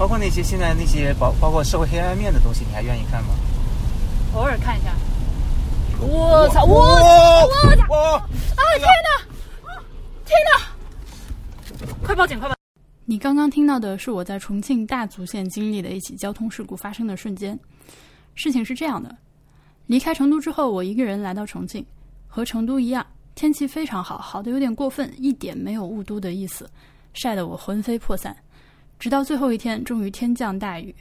包括那些现在那些包包括社会黑暗面的东西，你还愿意看吗？偶尔看一下。我操！我我操！哇！啊！天哪！天哪！快报警！快报！你刚刚听到的是我在重庆大足县经历的一起交通事故发生的瞬间。事情是这样的：离开成都之后，我一个人来到重庆，和成都一样，天气非常好，好的有点过分，一点没有雾都的意思，晒得我魂飞魄散。直到最后一天，终于天降大雨。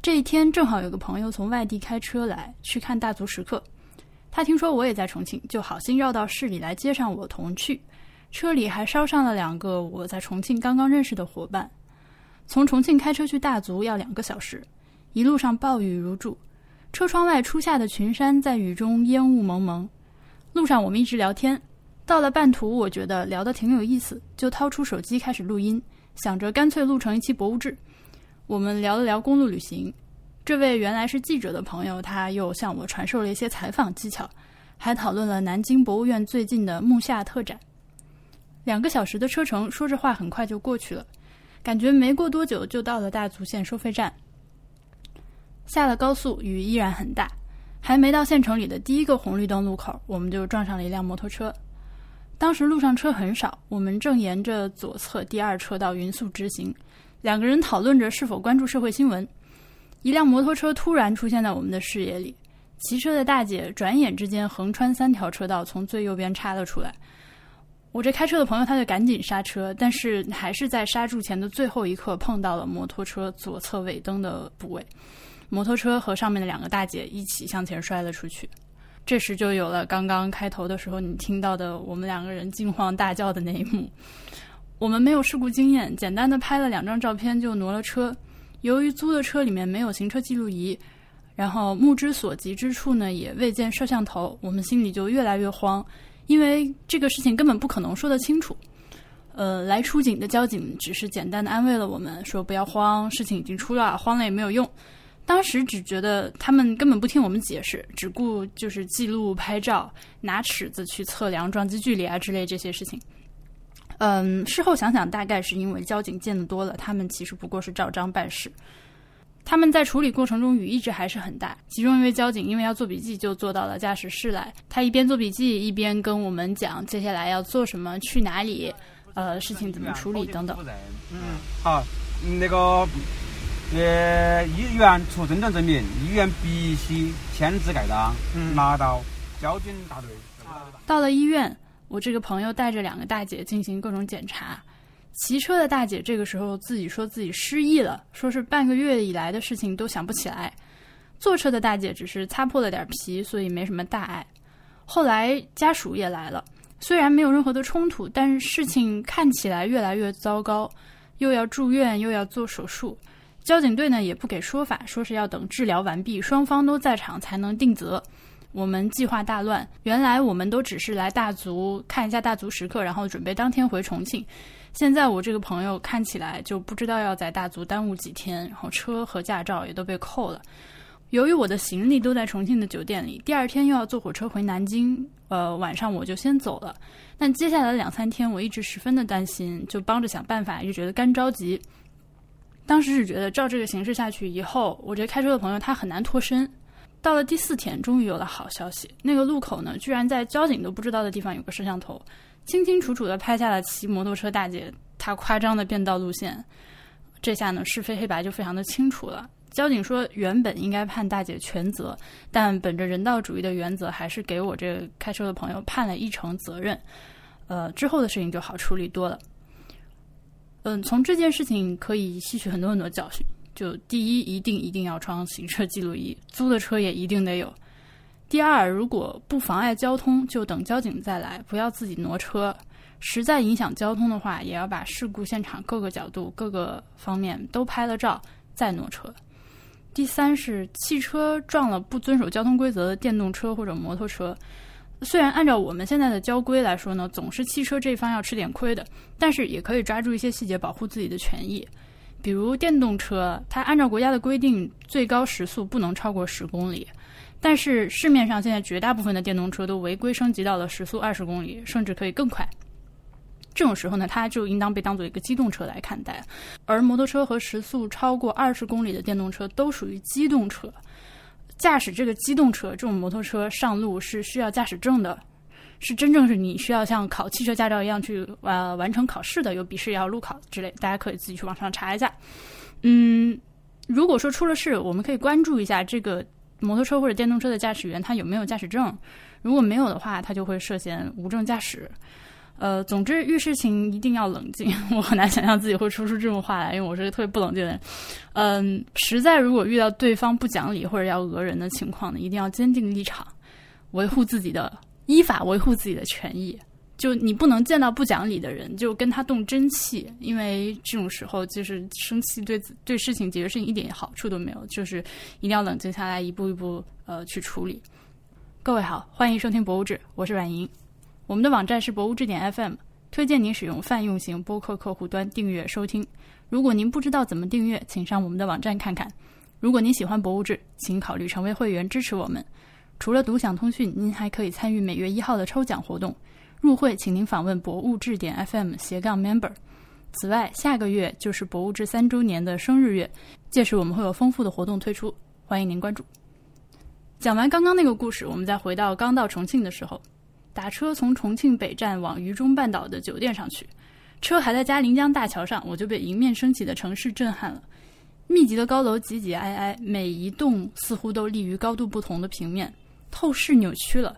这一天正好有个朋友从外地开车来去看大足石刻。他听说我也在重庆，就好心绕到市里来接上我同去。车里还捎上了两个我在重庆刚刚认识的伙伴。从重庆开车去大足要两个小时，一路上暴雨如注，车窗外初夏的群山在雨中烟雾蒙蒙。路上我们一直聊天，到了半途，我觉得聊得挺有意思，就掏出手机开始录音，想着干脆录成一期博物志。我们聊了聊公路旅行。这位原来是记者的朋友，他又向我传授了一些采访技巧，还讨论了南京博物院最近的木下特展。两个小时的车程，说着话很快就过去了，感觉没过多久就到了大足县收费站。下了高速，雨依然很大，还没到县城里的第一个红绿灯路口，我们就撞上了一辆摩托车。当时路上车很少，我们正沿着左侧第二车道匀速直行，两个人讨论着是否关注社会新闻。一辆摩托车突然出现在我们的视野里，骑车的大姐转眼之间横穿三条车道，从最右边插了出来。我这开车的朋友他就赶紧刹车，但是还是在刹住前的最后一刻碰到了摩托车左侧尾灯的部位，摩托车和上面的两个大姐一起向前摔了出去。这时就有了刚刚开头的时候你听到的我们两个人惊慌大叫的那一幕。我们没有事故经验，简单的拍了两张照片就挪了车。由于租的车里面没有行车记录仪，然后目之所及之处呢也未见摄像头，我们心里就越来越慌，因为这个事情根本不可能说得清楚。呃，来出警的交警只是简单的安慰了我们，说不要慌，事情已经出了，慌了也没有用。当时只觉得他们根本不听我们解释，只顾就是记录、拍照、拿尺子去测量撞击距离啊之类这些事情。嗯，事后想想，大概是因为交警见得多了，他们其实不过是照章办事。他们在处理过程中雨一直还是很大，其中一位交警因为要做笔记，就坐到了驾驶室来。他一边做笔记，一边跟我们讲接下来要做什么、去哪里、呃，事情怎么处理等等。嗯，好，那个呃，医院出诊断证明，医院必须签字盖章，拿到交警大队。到了医院。我这个朋友带着两个大姐进行各种检查，骑车的大姐这个时候自己说自己失忆了，说是半个月以来的事情都想不起来。坐车的大姐只是擦破了点皮，所以没什么大碍。后来家属也来了，虽然没有任何的冲突，但是事情看起来越来越糟糕，又要住院又要做手术。交警队呢也不给说法，说是要等治疗完毕，双方都在场才能定责。我们计划大乱。原来我们都只是来大足看一下大足石刻，然后准备当天回重庆。现在我这个朋友看起来就不知道要在大足耽误几天，然后车和驾照也都被扣了。由于我的行李都在重庆的酒店里，第二天又要坐火车回南京，呃，晚上我就先走了。但接下来两三天我一直十分的担心，就帮着想办法，就觉得干着急。当时是觉得照这个形势下去，以后我这开车的朋友他很难脱身。到了第四天，终于有了好消息。那个路口呢，居然在交警都不知道的地方有个摄像头，清清楚楚的拍下了骑摩托车大姐她夸张的变道路线。这下呢，是非黑白就非常的清楚了。交警说，原本应该判大姐全责，但本着人道主义的原则，还是给我这开车的朋友判了一成责任。呃，之后的事情就好处理多了。嗯，从这件事情可以吸取很多很多教训。就第一，一定一定要装行车记录仪，租的车也一定得有。第二，如果不妨碍交通，就等交警再来，不要自己挪车。实在影响交通的话，也要把事故现场各个角度、各个方面都拍了照，再挪车。第三是，汽车撞了不遵守交通规则的电动车或者摩托车，虽然按照我们现在的交规来说呢，总是汽车这一方要吃点亏的，但是也可以抓住一些细节，保护自己的权益。比如电动车，它按照国家的规定，最高时速不能超过十公里，但是市面上现在绝大部分的电动车都违规升级到了时速二十公里，甚至可以更快。这种时候呢，它就应当被当做一个机动车来看待。而摩托车和时速超过二十公里的电动车都属于机动车。驾驶这个机动车，这种摩托车上路是需要驾驶证的，是真正是你需要像考汽车驾照一样去呃完成考试的，有笔试也要路考之类，大家可以自己去网上查一下。嗯，如果说出了事，我们可以关注一下这个摩托车或者电动车的驾驶员他有没有驾驶证，如果没有的话，他就会涉嫌无证驾驶。呃，总之遇事情一定要冷静。我很难想象自己会说出这种话来，因为我是个特别不冷静的人。嗯，实在如果遇到对方不讲理或者要讹人的情况呢，一定要坚定立场，维护自己的依法维护自己的权益。就你不能见到不讲理的人就跟他动真气，因为这种时候就是生气对对事情解决事情一点好处都没有。就是一定要冷静下来，一步一步呃去处理。各位好，欢迎收听《博物志》，我是阮莹。我们的网站是博物志点 FM，推荐您使用泛用型播客客户端订阅收听。如果您不知道怎么订阅，请上我们的网站看看。如果您喜欢博物志，请考虑成为会员支持我们。除了独享通讯，您还可以参与每月一号的抽奖活动。入会请您访问博物志点 FM 斜杠 Member。此外，下个月就是博物志三周年的生日月，届时我们会有丰富的活动推出，欢迎您关注。讲完刚刚那个故事，我们再回到刚到重庆的时候。打车从重庆北站往渝中半岛的酒店上去，车还在嘉陵江大桥上，我就被迎面升起的城市震撼了。密集的高楼挤挤挨挨，每一栋似乎都立于高度不同的平面，透视扭曲了，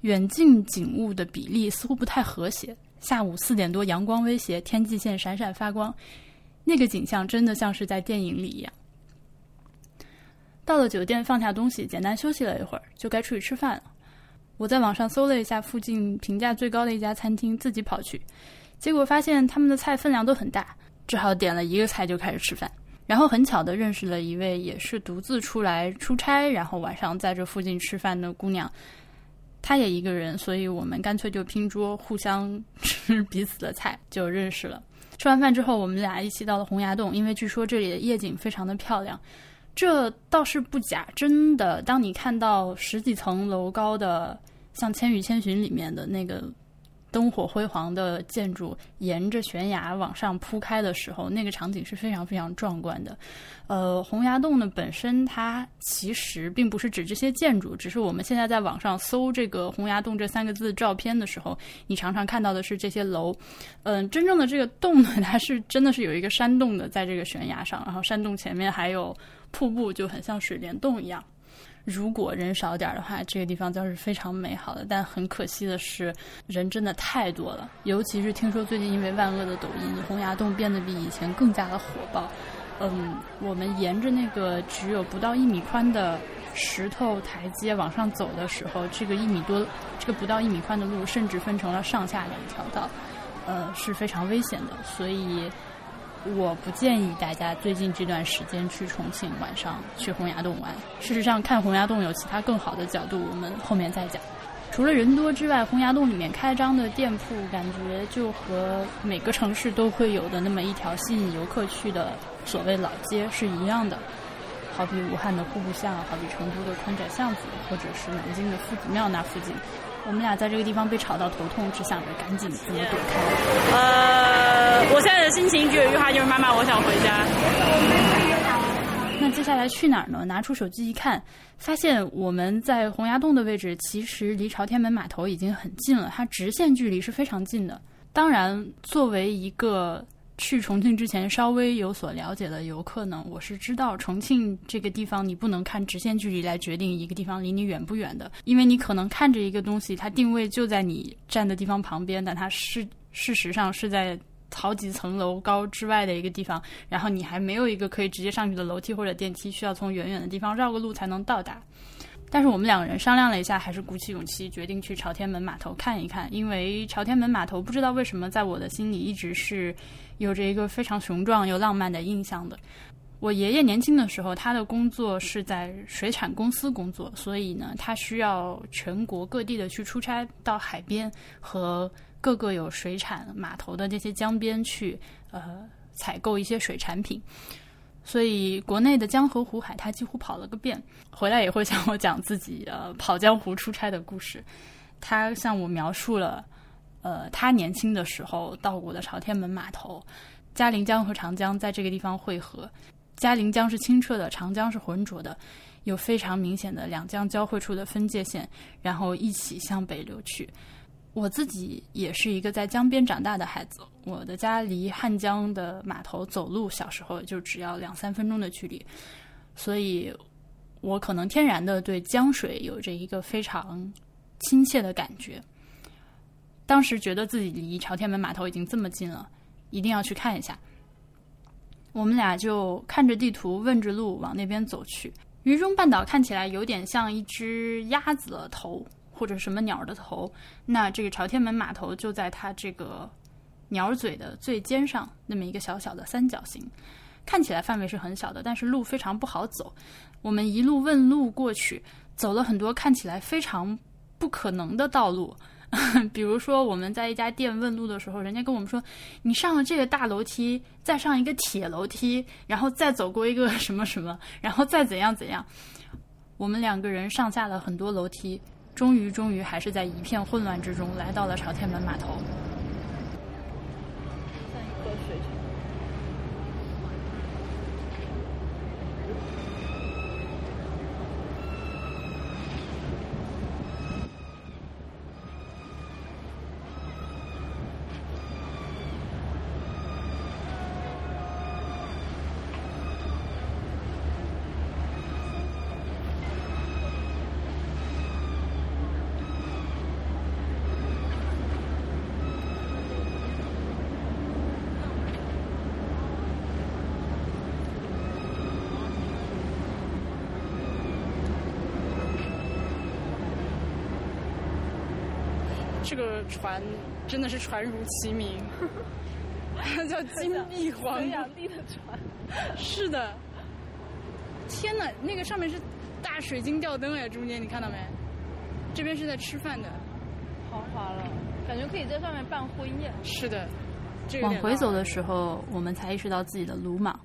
远近景物的比例似乎不太和谐。下午四点多，阳光威胁，天际线闪闪发光，那个景象真的像是在电影里一样。到了酒店，放下东西，简单休息了一会儿，就该出去吃饭了。我在网上搜了一下附近评价最高的一家餐厅，自己跑去，结果发现他们的菜分量都很大，只好点了一个菜就开始吃饭。然后很巧的认识了一位也是独自出来出差，然后晚上在这附近吃饭的姑娘，她也一个人，所以我们干脆就拼桌，互相 吃彼此的菜，就认识了。吃完饭之后，我们俩一起到了洪崖洞，因为据说这里的夜景非常的漂亮。这倒是不假，真的。当你看到十几层楼高的，像《千与千寻》里面的那个灯火辉煌的建筑，沿着悬崖往上铺开的时候，那个场景是非常非常壮观的。呃，洪崖洞呢本身它其实并不是指这些建筑，只是我们现在在网上搜这个洪崖洞这三个字照片的时候，你常常看到的是这些楼。嗯，真正的这个洞呢，它是真的是有一个山洞的，在这个悬崖上，然后山洞前面还有。瀑布就很像水帘洞一样，如果人少点儿的话，这个地方将是非常美好的。但很可惜的是，人真的太多了。尤其是听说最近因为万恶的抖音，洪崖洞变得比以前更加的火爆。嗯，我们沿着那个只有不到一米宽的石头台阶往上走的时候，这个一米多、这个不到一米宽的路，甚至分成了上下两条道，呃，是非常危险的。所以。我不建议大家最近这段时间去重庆，晚上去洪崖洞玩。事实上，看洪崖洞有其他更好的角度，我们后面再讲。除了人多之外，洪崖洞里面开张的店铺，感觉就和每个城市都会有的那么一条吸引游客去的所谓老街是一样的。好比武汉的户部巷，好比成都的宽窄巷子，或者是南京的夫子庙那附近。我们俩在这个地方被吵到头痛，只想着赶紧怎么躲开。呃，我现在的心情只有一句话，就是妈妈，我想回家。那接下来去哪儿呢？拿出手机一看，发现我们在洪崖洞的位置，其实离朝天门码头已经很近了，它直线距离是非常近的。当然，作为一个。去重庆之前稍微有所了解的游客呢，我是知道重庆这个地方你不能看直线距离来决定一个地方离你远不远的，因为你可能看着一个东西，它定位就在你站的地方旁边，但它是事实上是在好几层楼高之外的一个地方，然后你还没有一个可以直接上去的楼梯或者电梯，需要从远远的地方绕个路才能到达。但是我们两个人商量了一下，还是鼓起勇气决定去朝天门码头看一看，因为朝天门码头不知道为什么在我的心里一直是。有着一个非常雄壮又浪漫的印象的。我爷爷年轻的时候，他的工作是在水产公司工作，所以呢，他需要全国各地的去出差，到海边和各个有水产码头的这些江边去，呃，采购一些水产品。所以国内的江河湖海，他几乎跑了个遍。回来也会向我讲自己呃跑江湖出差的故事。他向我描述了。呃，他年轻的时候到过的朝天门码头。嘉陵江和长江在这个地方汇合，嘉陵江是清澈的，长江是浑浊的，有非常明显的两江交汇处的分界线，然后一起向北流去。我自己也是一个在江边长大的孩子，我的家离汉江的码头走路，小时候就只要两三分钟的距离，所以我可能天然的对江水有着一个非常亲切的感觉。当时觉得自己离朝天门码头已经这么近了，一定要去看一下。我们俩就看着地图，问着路往那边走去。渝中半岛看起来有点像一只鸭子的头。或者什么鸟的头，那这个朝天门码头就在它这个鸟嘴的最尖上，那么一个小小的三角形，看起来范围是很小的，但是路非常不好走。我们一路问路过去，走了很多看起来非常不可能的道路，比如说我们在一家店问路的时候，人家跟我们说，你上了这个大楼梯，再上一个铁楼梯，然后再走过一个什么什么，然后再怎样怎样。我们两个人上下了很多楼梯。终于，终于还是在一片混乱之中来到了朝天门码头。这个船真的是船如其名，它 叫金碧皇帝的船。是的，天哪，那个上面是大水晶吊灯哎，中间你看到没？这边是在吃饭的，豪华了，感觉可以在上面办婚宴。是的，往回走的时候，我们才意识到自己的鲁莽，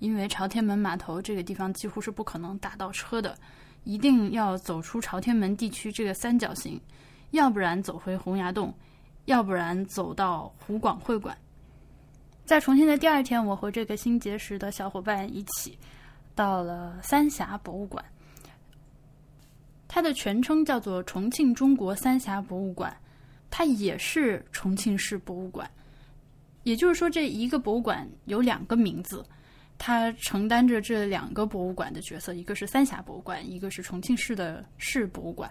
因为朝天门码头这个地方几乎是不可能打到车的，一定要走出朝天门地区这个三角形。要不然走回洪崖洞，要不然走到湖广会馆。在重庆的第二天，我和这个新结识的小伙伴一起到了三峡博物馆。它的全称叫做重庆中国三峡博物馆，它也是重庆市博物馆。也就是说，这一个博物馆有两个名字，它承担着这两个博物馆的角色，一个是三峡博物馆，一个是重庆市的市博物馆。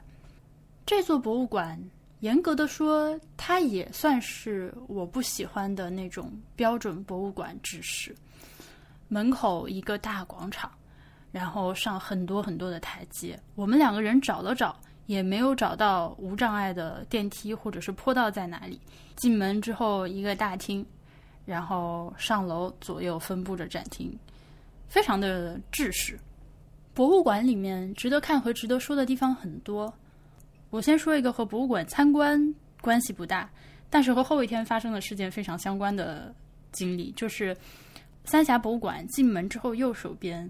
这座博物馆，严格的说，它也算是我不喜欢的那种标准博物馆制式。门口一个大广场，然后上很多很多的台阶。我们两个人找了找，也没有找到无障碍的电梯或者是坡道在哪里。进门之后，一个大厅，然后上楼，左右分布着展厅，非常的制式。博物馆里面值得看和值得说的地方很多。我先说一个和博物馆参观关系不大，但是和后一天发生的事件非常相关的经历，就是三峡博物馆进门之后右手边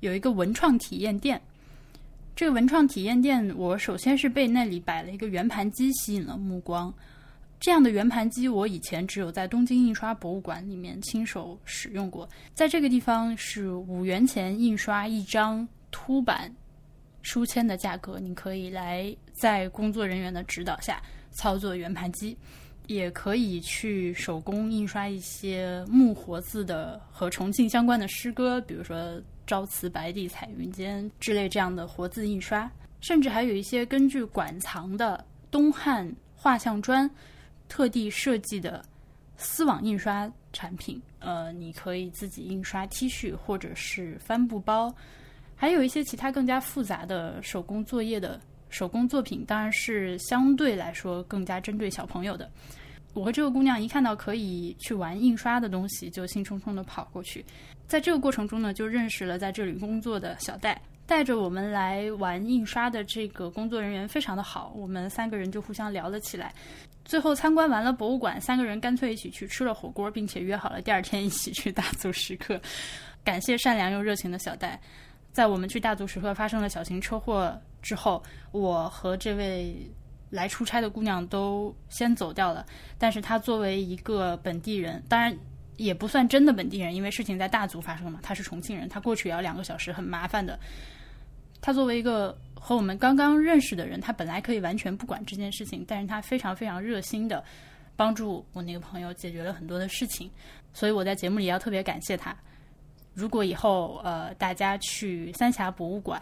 有一个文创体验店。这个文创体验店，我首先是被那里摆了一个圆盘机吸引了目光。这样的圆盘机，我以前只有在东京印刷博物馆里面亲手使用过。在这个地方是五元钱印刷一张凸版。书签的价格，你可以来在工作人员的指导下操作圆盘机，也可以去手工印刷一些木活字的和重庆相关的诗歌，比如说“朝辞白帝彩云间”之类这样的活字印刷，甚至还有一些根据馆藏的东汉画像砖特地设计的丝网印刷产品。呃，你可以自己印刷 T 恤或者是帆布包。还有一些其他更加复杂的手工作业的手工作品，当然是相对来说更加针对小朋友的。我和这个姑娘一看到可以去玩印刷的东西，就兴冲冲的跑过去。在这个过程中呢，就认识了在这里工作的小戴，带着我们来玩印刷的这个工作人员非常的好，我们三个人就互相聊了起来。最后参观完了博物馆，三个人干脆一起去吃了火锅，并且约好了第二天一起去大足石刻。感谢善良又热情的小戴。在我们去大足石刻发生了小型车祸之后，我和这位来出差的姑娘都先走掉了。但是她作为一个本地人，当然也不算真的本地人，因为事情在大足发生嘛。她是重庆人，她过去也要两个小时，很麻烦的。她作为一个和我们刚刚认识的人，她本来可以完全不管这件事情，但是她非常非常热心的帮助我那个朋友解决了很多的事情，所以我在节目里要特别感谢她。如果以后呃大家去三峡博物馆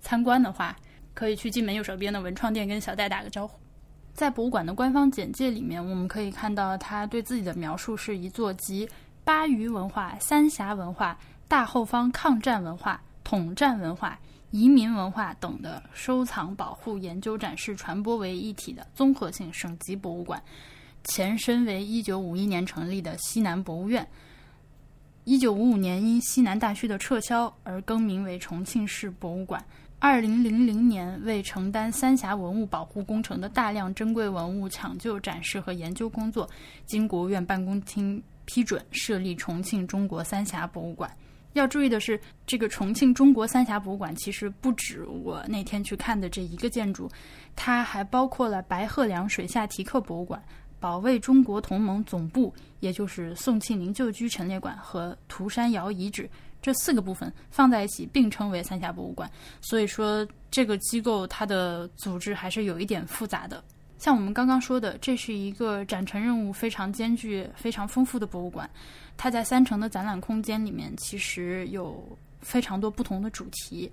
参观的话，可以去进门右手边的文创店跟小戴打个招呼。在博物馆的官方简介里面，我们可以看到他对自己的描述是一座集巴渝文化、三峡文化、大后方抗战文化、统战文化。移民文化等的收藏、保护、研究、展示、传播为一体的综合性省级博物馆，前身为一九五一年成立的西南博物院。一九五五年因西南大区的撤销而更名为重庆市博物馆。二零零零年为承担三峡文物保护工程的大量珍贵文物抢救、展示和研究工作，经国务院办公厅批准设立重庆中国三峡博物馆。要注意的是，这个重庆中国三峡博物馆其实不止我那天去看的这一个建筑，它还包括了白鹤梁水下题刻博物馆、保卫中国同盟总部，也就是宋庆龄旧居陈列馆和涂山窑遗址这四个部分放在一起并称为三峡博物馆。所以说，这个机构它的组织还是有一点复杂的。像我们刚刚说的，这是一个展陈任务非常艰巨、非常丰富的博物馆。它在三层的展览空间里面，其实有非常多不同的主题，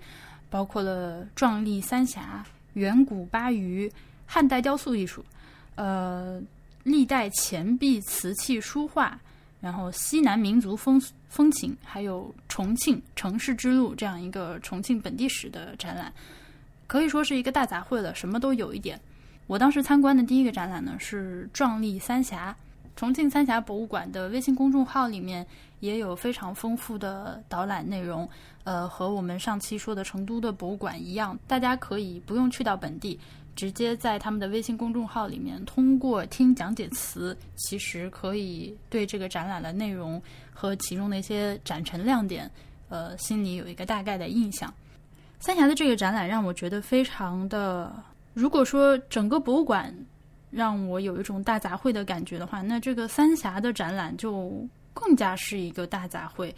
包括了壮丽三峡、远古巴渝、汉代雕塑艺术、呃历代钱币瓷器书画，然后西南民族风风情，还有重庆城市之路这样一个重庆本地史的展览，可以说是一个大杂烩了，什么都有一点。我当时参观的第一个展览呢是壮丽三峡。重庆三峡博物馆的微信公众号里面也有非常丰富的导览内容，呃，和我们上期说的成都的博物馆一样，大家可以不用去到本地，直接在他们的微信公众号里面，通过听讲解词，其实可以对这个展览的内容和其中的一些展陈亮点，呃，心里有一个大概的印象。三峡的这个展览让我觉得非常的，如果说整个博物馆。让我有一种大杂烩的感觉的话，那这个三峡的展览就更加是一个大杂烩。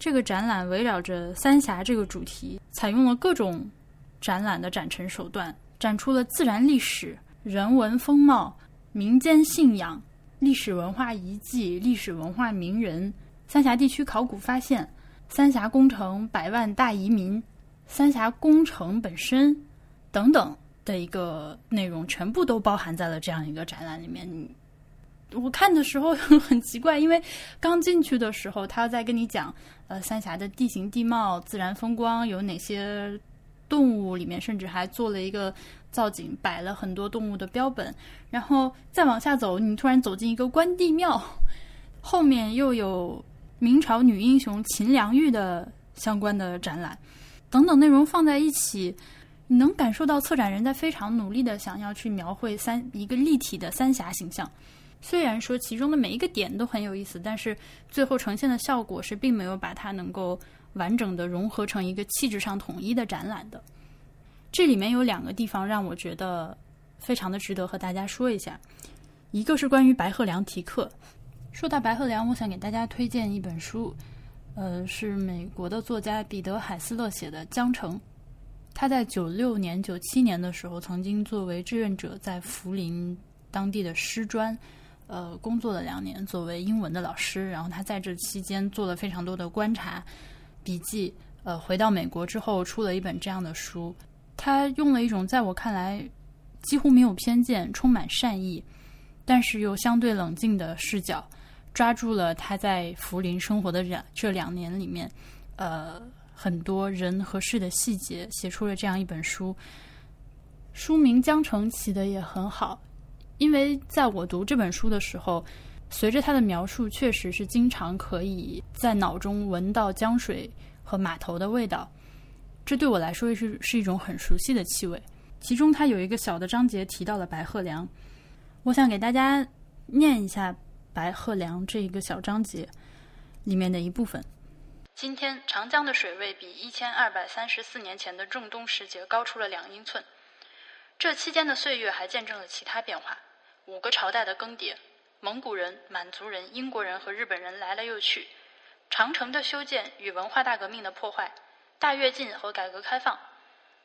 这个展览围绕着三峡这个主题，采用了各种展览的展陈手段，展出了自然历史、人文风貌、民间信仰、历史文化遗迹、历史文化名人、三峡地区考古发现、三峡工程百万大移民、三峡工程本身等等。的一个内容全部都包含在了这样一个展览里面。我看的时候 很奇怪，因为刚进去的时候，他在跟你讲呃三峡的地形地貌、自然风光有哪些动物，里面甚至还做了一个造景，摆了很多动物的标本。然后再往下走，你突然走进一个关帝庙，后面又有明朝女英雄秦良玉的相关的展览，等等内容放在一起。你能感受到策展人在非常努力的想要去描绘三一个立体的三峡形象，虽然说其中的每一个点都很有意思，但是最后呈现的效果是并没有把它能够完整的融合成一个气质上统一的展览的。这里面有两个地方让我觉得非常的值得和大家说一下，一个是关于白鹤梁题刻。说到白鹤梁，我想给大家推荐一本书，呃，是美国的作家彼得海斯勒写的《江城》。他在九六年、九七年的时候，曾经作为志愿者在涪陵当地的师专，呃，工作了两年，作为英文的老师。然后他在这期间做了非常多的观察笔记。呃，回到美国之后，出了一本这样的书。他用了一种在我看来几乎没有偏见、充满善意，但是又相对冷静的视角，抓住了他在福林生活的两这两年里面，呃。很多人和事的细节，写出了这样一本书。书名《江城》起的也很好，因为在我读这本书的时候，随着他的描述，确实是经常可以在脑中闻到江水和码头的味道。这对我来说是是一种很熟悉的气味。其中，他有一个小的章节提到了白鹤梁，我想给大家念一下白鹤梁这一个小章节里面的一部分。今天长江的水位比一千二百三十四年前的仲冬时节高出了两英寸。这期间的岁月还见证了其他变化：五个朝代的更迭，蒙古人、满族人、英国人和日本人来了又去，长城的修建与文化大革命的破坏，大跃进和改革开放，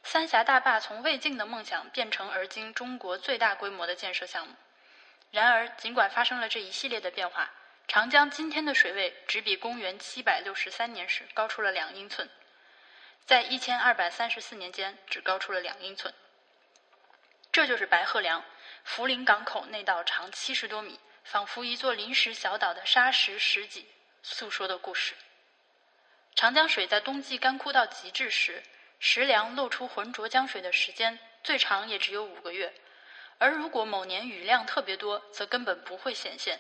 三峡大坝从未尽的梦想变成而今中国最大规模的建设项目。然而，尽管发生了这一系列的变化，长江今天的水位只比公元七百六十三年时高出了两英寸，在一千二百三十四年间只高出了两英寸。这就是白鹤梁涪陵港口那道长七十多米、仿佛一座临时小岛的沙石石脊诉说的故事。长江水在冬季干枯到极致时，石梁露出浑浊江水的时间最长也只有五个月，而如果某年雨量特别多，则根本不会显现。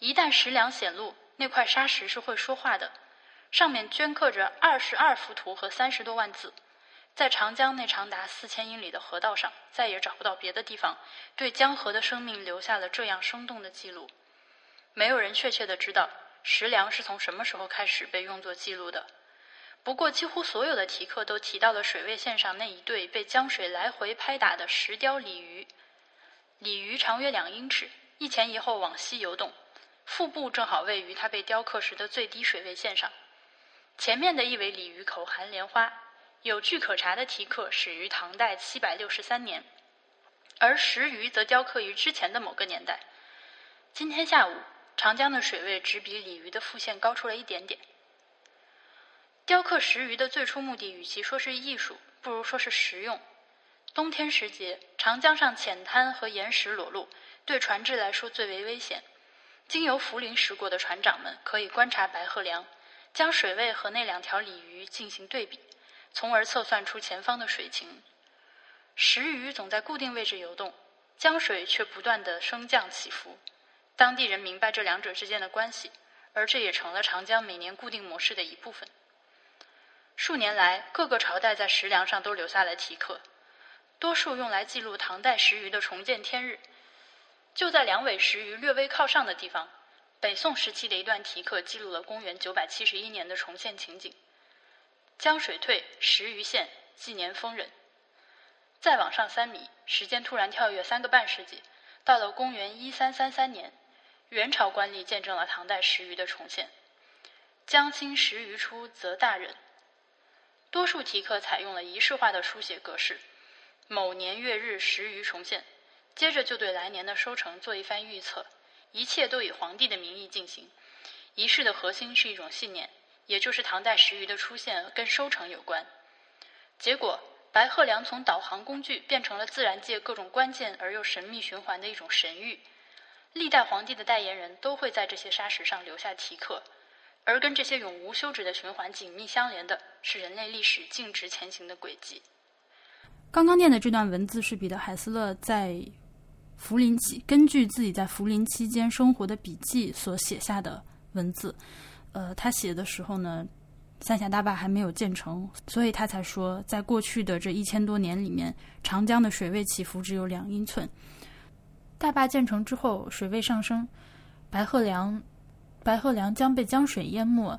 一旦石梁显露，那块沙石是会说话的，上面镌刻着二十二幅图和三十多万字。在长江那长达四千英里的河道上，再也找不到别的地方对江河的生命留下了这样生动的记录。没有人确切的知道石梁是从什么时候开始被用作记录的。不过，几乎所有的题刻都提到了水位线上那一对被江水来回拍打的石雕鲤鱼。鲤鱼长约两英尺，一前一后往西游动，腹部正好位于它被雕刻时的最低水位线上。前面的一尾鲤鱼口含莲花。有据可查的题刻始于唐代七百六十三年，而石鱼则雕刻于之前的某个年代。今天下午，长江的水位只比鲤鱼的腹线高出了一点点。雕刻石鱼的最初目的，与其说是艺术，不如说是实用。冬天时节，长江上浅滩和岩石裸露，对船只来说最为危险。经由涪陵驶过的船长们可以观察白鹤梁，将水位和那两条鲤鱼进行对比。从而测算出前方的水情。石鱼总在固定位置游动，江水却不断的升降起伏。当地人明白这两者之间的关系，而这也成了长江每年固定模式的一部分。数年来，各个朝代在石梁上都留下了题刻，多数用来记录唐代石鱼的重见天日。就在两尾石鱼略微靠上的地方，北宋时期的一段题刻记录了公元九百七十一年的重现情景。江水退，石鱼现，纪年丰人。再往上三米，时间突然跳跃三个半世纪，到了公元一三三三年，元朝官吏见证了唐代石鱼的重现。江清石鱼出，则大人。多数题刻采用了仪式化的书写格式，某年月日石鱼重现，接着就对来年的收成做一番预测，一切都以皇帝的名义进行。仪式的核心是一种信念。也就是唐代石鱼的出现跟收成有关，结果白鹤梁从导航工具变成了自然界各种关键而又神秘循环的一种神谕。历代皇帝的代言人都会在这些沙石上留下题刻，而跟这些永无休止的循环紧密相连的是人类历史径直前行的轨迹。刚刚念的这段文字是彼得海斯勒在涪陵期根据自己在涪陵期间生活的笔记所写下的文字。呃，他写的时候呢，三峡大坝还没有建成，所以他才说，在过去的这一千多年里面，长江的水位起伏只有两英寸。大坝建成之后，水位上升，白鹤梁，白鹤梁将被江水淹没，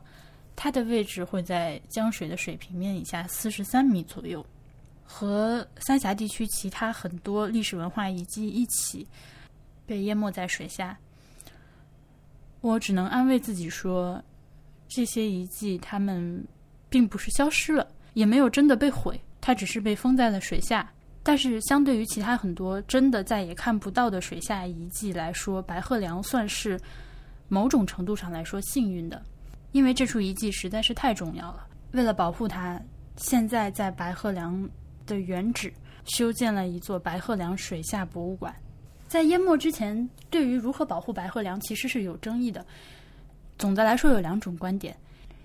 它的位置会在江水的水平面以下四十三米左右，和三峡地区其他很多历史文化遗迹一起被淹没在水下。我只能安慰自己说。这些遗迹，它们并不是消失了，也没有真的被毁，它只是被封在了水下。但是，相对于其他很多真的再也看不到的水下遗迹来说，白鹤梁算是某种程度上来说幸运的，因为这处遗迹实在是太重要了。为了保护它，现在在白鹤梁的原址修建了一座白鹤梁水下博物馆。在淹没之前，对于如何保护白鹤梁，其实是有争议的。总的来说，有两种观点：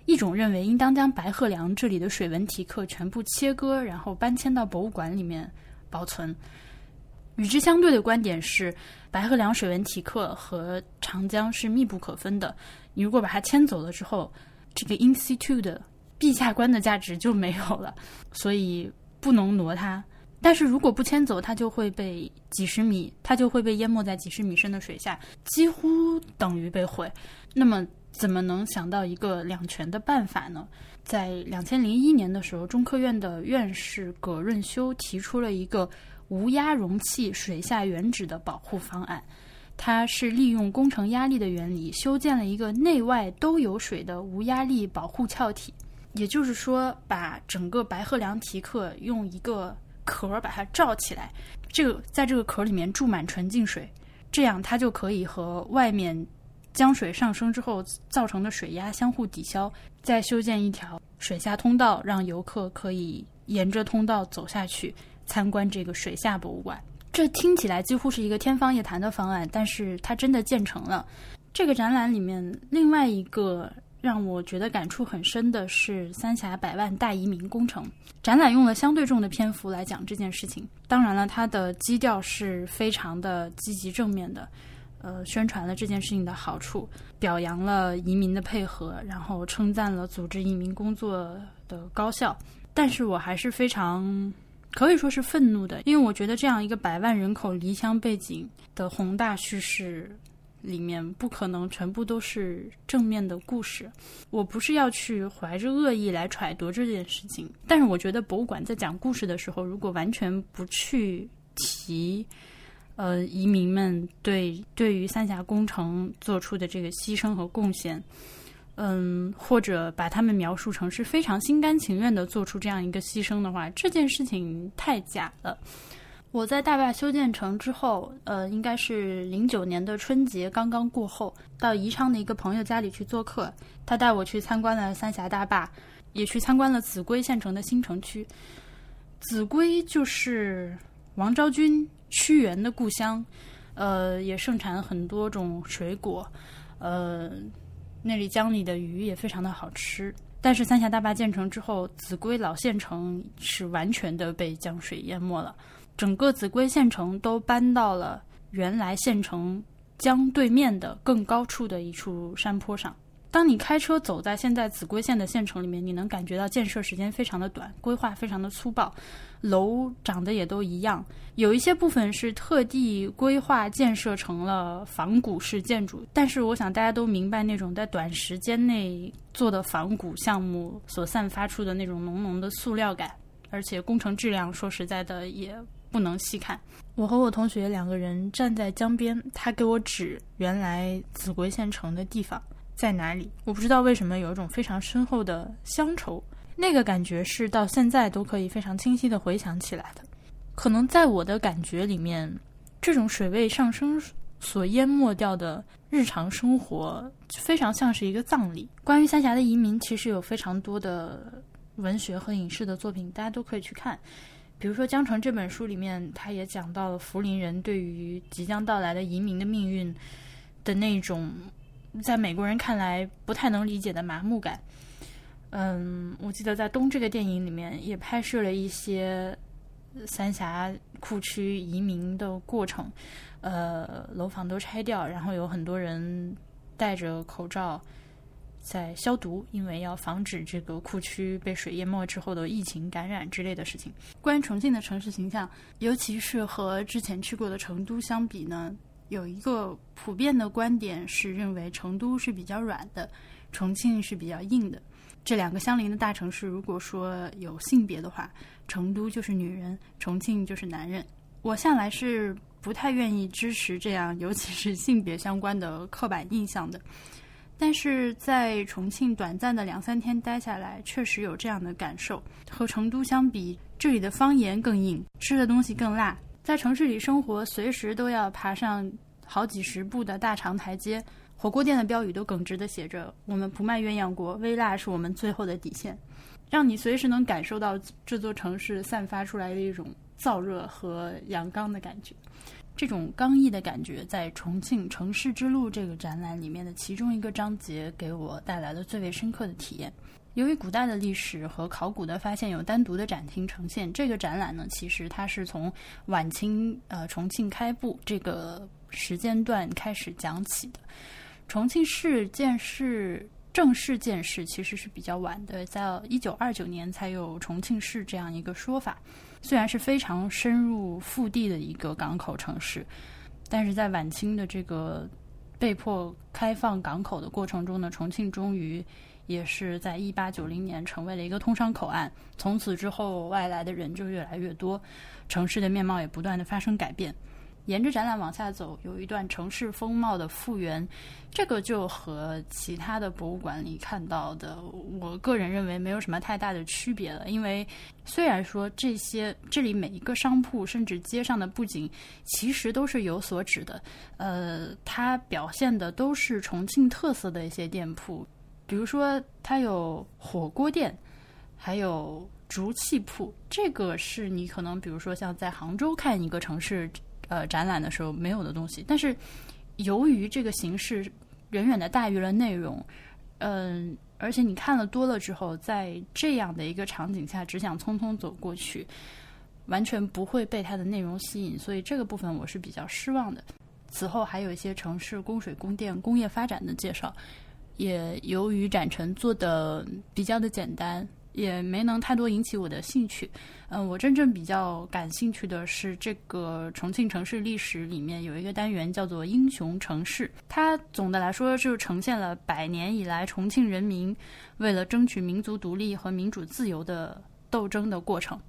一种认为应当将白鹤梁这里的水文题刻全部切割，然后搬迁到博物馆里面保存；与之相对的观点是，白鹤梁水文题刻和长江是密不可分的。你如果把它迁走了之后，这个 in situ 的陛下观的价值就没有了，所以不能挪它。但是如果不迁走，它就会被几十米，它就会被淹没在几十米深的水下，几乎等于被毁。那么。怎么能想到一个两全的办法呢？在两千零一年的时候，中科院的院士葛润修提出了一个无压容器水下原址的保护方案。它是利用工程压力的原理，修建了一个内外都有水的无压力保护壳体。也就是说，把整个白鹤梁提克用一个壳儿把它罩起来，这个在这个壳里面注满纯净水，这样它就可以和外面江水上升之后造成的水压相互抵消。再修建一条水下通道，让游客可以沿着通道走下去参观这个水下博物馆。这听起来几乎是一个天方夜谭的方案，但是它真的建成了。这个展览里面另外一个让我觉得感触很深的是三峡百万大移民工程。展览用了相对重的篇幅来讲这件事情，当然了，它的基调是非常的积极正面的。呃，宣传了这件事情的好处，表扬了移民的配合，然后称赞了组织移民工作的高效。但是我还是非常可以说是愤怒的，因为我觉得这样一个百万人口离乡背景的宏大叙事里面，不可能全部都是正面的故事。我不是要去怀着恶意来揣度这件事情，但是我觉得博物馆在讲故事的时候，如果完全不去提。呃，移民们对对于三峡工程做出的这个牺牲和贡献，嗯，或者把他们描述成是非常心甘情愿的做出这样一个牺牲的话，这件事情太假了。我在大坝修建成之后，呃，应该是零九年的春节刚刚过后，到宜昌的一个朋友家里去做客，他带我去参观了三峡大坝，也去参观了秭归县城的新城区。秭归就是王昭君。屈原的故乡，呃，也盛产很多种水果，呃，那里江里的鱼也非常的好吃。但是三峡大坝建成之后，秭归老县城是完全的被江水淹没了，整个秭归县城都搬到了原来县城江对面的更高处的一处山坡上。当你开车走在现在秭归县的县城里面，你能感觉到建设时间非常的短，规划非常的粗暴，楼长得也都一样。有一些部分是特地规划建设成了仿古式建筑，但是我想大家都明白那种在短时间内做的仿古项目所散发出的那种浓浓的塑料感，而且工程质量说实在的也不能细看。我和我同学两个人站在江边，他给我指原来秭归县城的地方。在哪里？我不知道为什么有一种非常深厚的乡愁，那个感觉是到现在都可以非常清晰的回想起来的。可能在我的感觉里面，这种水位上升所淹没掉的日常生活，非常像是一个葬礼。关于三峡的移民，其实有非常多的文学和影视的作品，大家都可以去看。比如说《江城》这本书里面，他也讲到了福林人对于即将到来的移民的命运的那种。在美国人看来不太能理解的麻木感。嗯，我记得在《东》这个电影里面也拍摄了一些三峡库区移民的过程。呃，楼房都拆掉，然后有很多人戴着口罩在消毒，因为要防止这个库区被水淹没之后的疫情感染之类的事情。关于重庆的城市形象，尤其是和之前去过的成都相比呢？有一个普遍的观点是认为成都是比较软的，重庆是比较硬的。这两个相邻的大城市，如果说有性别的话，成都就是女人，重庆就是男人。我向来是不太愿意支持这样，尤其是性别相关的刻板印象的。但是在重庆短暂的两三天待下来，确实有这样的感受。和成都相比，这里的方言更硬，吃的东西更辣。在城市里生活，随时都要爬上好几十步的大长台阶。火锅店的标语都耿直的写着：“我们不卖鸳鸯锅，微辣是我们最后的底线。”让你随时能感受到这座城市散发出来的一种燥热和阳刚的感觉。这种刚毅的感觉，在重庆城市之路这个展览里面的其中一个章节，给我带来了最为深刻的体验。由于古代的历史和考古的发现有单独的展厅呈现，这个展览呢，其实它是从晚清呃重庆开埠这个时间段开始讲起的。重庆市建市正式建市其实是比较晚的，在一九二九年才有重庆市这样一个说法。虽然是非常深入腹地的一个港口城市，但是在晚清的这个被迫开放港口的过程中呢，重庆终于。也是在一八九零年成为了一个通商口岸。从此之后，外来的人就越来越多，城市的面貌也不断的发生改变。沿着展览往下走，有一段城市风貌的复原，这个就和其他的博物馆里看到的，我个人认为没有什么太大的区别了。因为虽然说这些这里每一个商铺甚至街上的布景，其实都是有所指的，呃，它表现的都是重庆特色的一些店铺，比如说它有火锅店，还有竹器铺，这个是你可能比如说像在杭州看一个城市。呃，展览的时候没有的东西，但是由于这个形式远远的大于了内容，嗯，而且你看了多了之后，在这样的一个场景下，只想匆匆走过去，完全不会被它的内容吸引，所以这个部分我是比较失望的。此后还有一些城市供水、供电、工业发展的介绍，也由于展陈做的比较的简单。也没能太多引起我的兴趣，嗯，我真正比较感兴趣的是这个重庆城市历史里面有一个单元叫做“英雄城市”，它总的来说就呈现了百年以来重庆人民为了争取民族独立和民主自由的斗争的过程。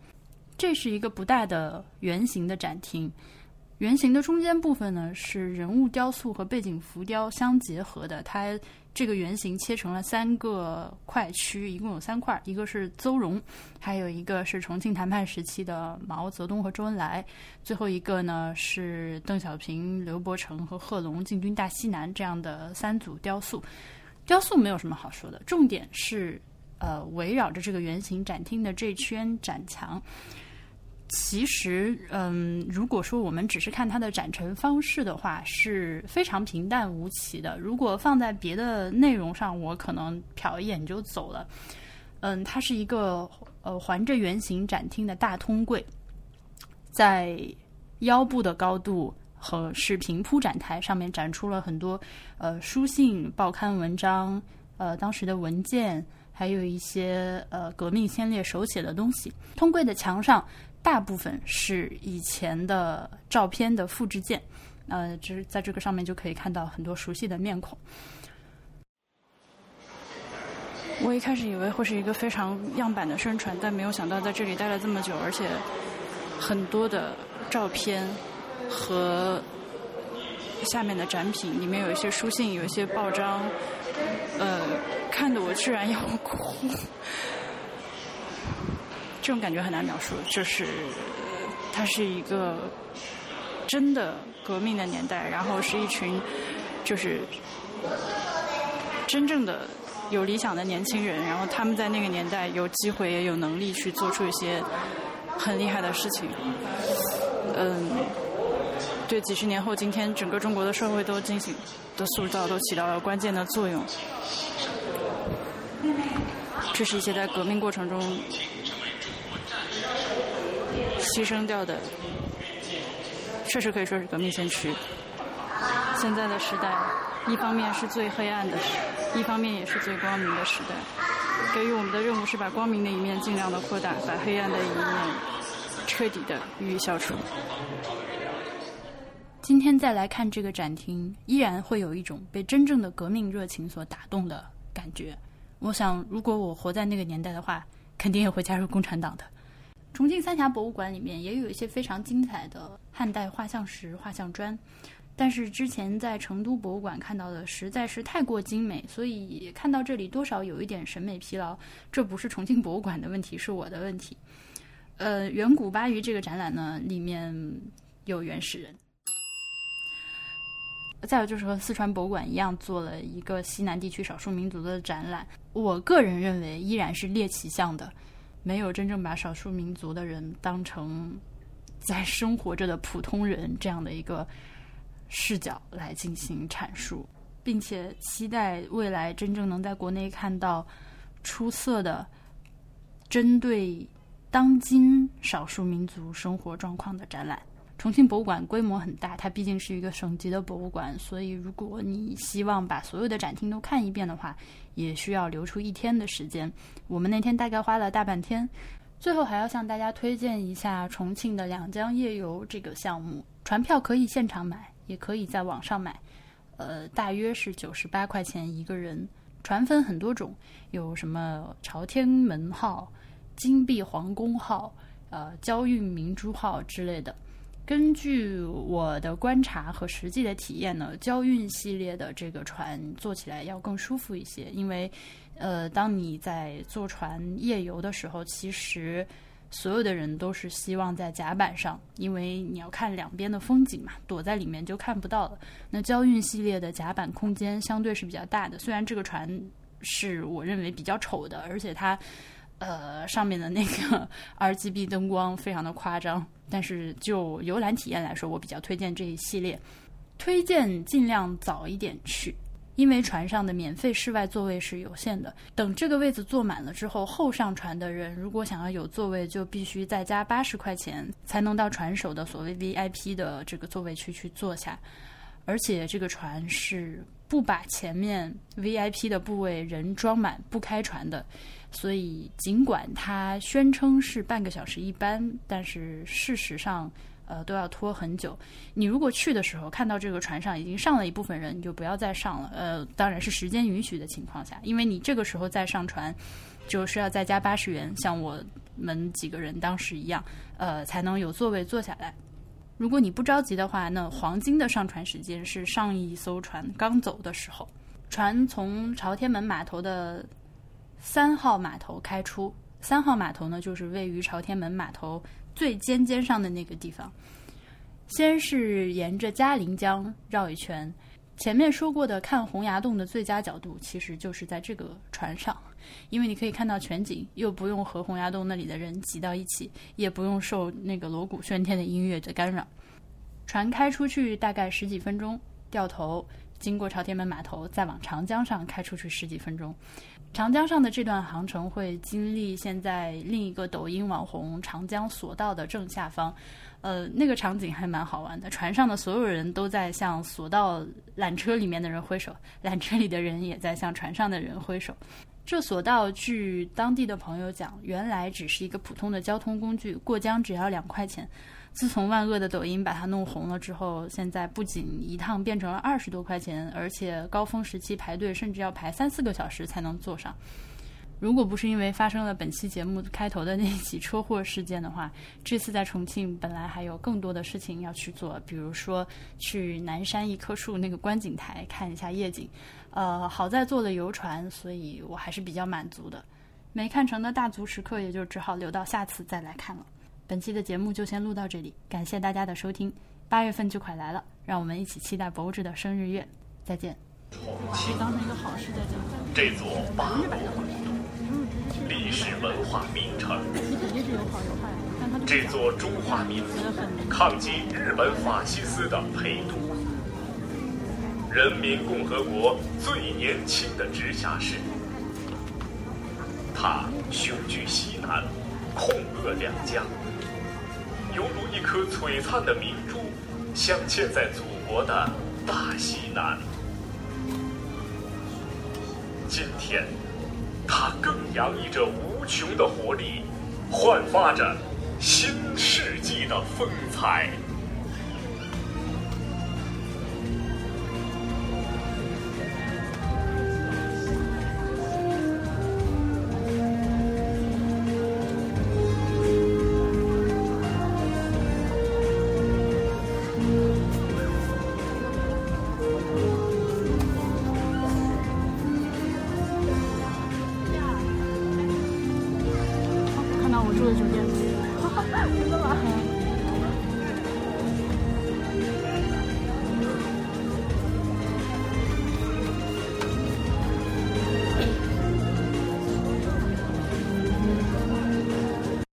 这是一个不大的圆形的展厅，圆形的中间部分呢是人物雕塑和背景浮雕相结合的，它。这个圆形切成了三个块区，一共有三块，一个是邹容，还有一个是重庆谈判时期的毛泽东和周恩来，最后一个呢是邓小平、刘伯承和贺龙进军大西南这样的三组雕塑。雕塑没有什么好说的，重点是呃围绕着这个圆形展厅的这圈展墙。其实，嗯，如果说我们只是看它的展陈方式的话，是非常平淡无奇的。如果放在别的内容上，我可能瞟一眼就走了。嗯，它是一个呃环着圆形展厅的大通柜，在腰部的高度和是平铺展台上面展出了很多呃书信、报刊文章、呃当时的文件，还有一些呃革命先烈手写的东西。通柜的墙上。大部分是以前的照片的复制件，呃，就是在这个上面就可以看到很多熟悉的面孔。我一开始以为会是一个非常样板的宣传，但没有想到在这里待了这么久，而且很多的照片和下面的展品，里面有一些书信，有一些报章，呃，看得我居然要哭。这种感觉很难描述，就是它是一个真的革命的年代，然后是一群就是真正的有理想的年轻人，然后他们在那个年代有机会也有能力去做出一些很厉害的事情。嗯，对，几十年后今天整个中国的社会都进行的塑造都起到了关键的作用。这是一些在革命过程中。牺牲掉的，确实可以说是革命先驱。现在的时代，一方面是最黑暗的，一方面也是最光明的时代。给予我们的任务是把光明的一面尽量的扩大，把黑暗的一面彻底的予以消除。今天再来看这个展厅，依然会有一种被真正的革命热情所打动的感觉。我想，如果我活在那个年代的话，肯定也会加入共产党的。重庆三峡博物馆里面也有一些非常精彩的汉代画像石、画像砖，但是之前在成都博物馆看到的实在是太过精美，所以看到这里多少有一点审美疲劳。这不是重庆博物馆的问题，是我的问题。呃，远古巴渝这个展览呢，里面有原始人，再有就是和四川博物馆一样，做了一个西南地区少数民族的展览。我个人认为依然是猎奇向的。没有真正把少数民族的人当成在生活着的普通人这样的一个视角来进行阐述，并且期待未来真正能在国内看到出色的针对当今少数民族生活状况的展览。重庆博物馆规模很大，它毕竟是一个省级的博物馆，所以如果你希望把所有的展厅都看一遍的话，也需要留出一天的时间。我们那天大概花了大半天。最后还要向大家推荐一下重庆的两江夜游这个项目，船票可以现场买，也可以在网上买，呃，大约是九十八块钱一个人。船分很多种，有什么朝天门号、金碧皇宫号、呃交运明珠号之类的。根据我的观察和实际的体验呢，交运系列的这个船坐起来要更舒服一些，因为，呃，当你在坐船夜游的时候，其实所有的人都是希望在甲板上，因为你要看两边的风景嘛，躲在里面就看不到了。那交运系列的甲板空间相对是比较大的，虽然这个船是我认为比较丑的，而且它。呃，上面的那个 RGB 灯光非常的夸张，但是就游览体验来说，我比较推荐这一系列。推荐尽量早一点去，因为船上的免费室外座位是有限的。等这个位子坐满了之后，后上船的人如果想要有座位，就必须再加八十块钱才能到船首的所谓 VIP 的这个座位区去坐下。而且这个船是不把前面 VIP 的部位人装满不开船的。所以，尽管它宣称是半个小时一班，但是事实上，呃，都要拖很久。你如果去的时候看到这个船上已经上了一部分人，你就不要再上了。呃，当然是时间允许的情况下，因为你这个时候再上船，就是要再加八十元，像我们几个人当时一样，呃，才能有座位坐下来。如果你不着急的话，那黄金的上船时间是上一艘船刚走的时候，船从朝天门码头的。三号码头开出，三号码头呢，就是位于朝天门码头最尖尖上的那个地方。先是沿着嘉陵江绕一圈，前面说过的看洪崖洞的最佳角度，其实就是在这个船上，因为你可以看到全景，又不用和洪崖洞那里的人挤到一起，也不用受那个锣鼓喧天的音乐的干扰。船开出去大概十几分钟，掉头经过朝天门码头，再往长江上开出去十几分钟。长江上的这段航程会经历现在另一个抖音网红长江索道的正下方，呃，那个场景还蛮好玩的。船上的所有人都在向索道缆车里面的人挥手，缆车里的人也在向船上的人挥手。这索道据当地的朋友讲，原来只是一个普通的交通工具，过江只要两块钱。自从万恶的抖音把它弄红了之后，现在不仅一趟变成了二十多块钱，而且高峰时期排队甚至要排三四个小时才能坐上。如果不是因为发生了本期节目开头的那起车祸事件的话，这次在重庆本来还有更多的事情要去做，比如说去南山一棵树那个观景台看一下夜景。呃，好在坐了游船，所以我还是比较满足的。没看成的大足时刻，也就只好留到下次再来看了。本期的节目就先录到这里，感谢大家的收听。八月份就快来了，让我们一起期待博物志的生日月。再见。这座八国历史文化名城，这座中华民族抗击日本法西斯的陪都，人民共和国最年轻的直辖市，它雄踞西南，控扼两江。犹如一颗璀璨的明珠，镶嵌在祖国的大西南。今天，它更洋溢着无穷的活力，焕发着新世纪的风采。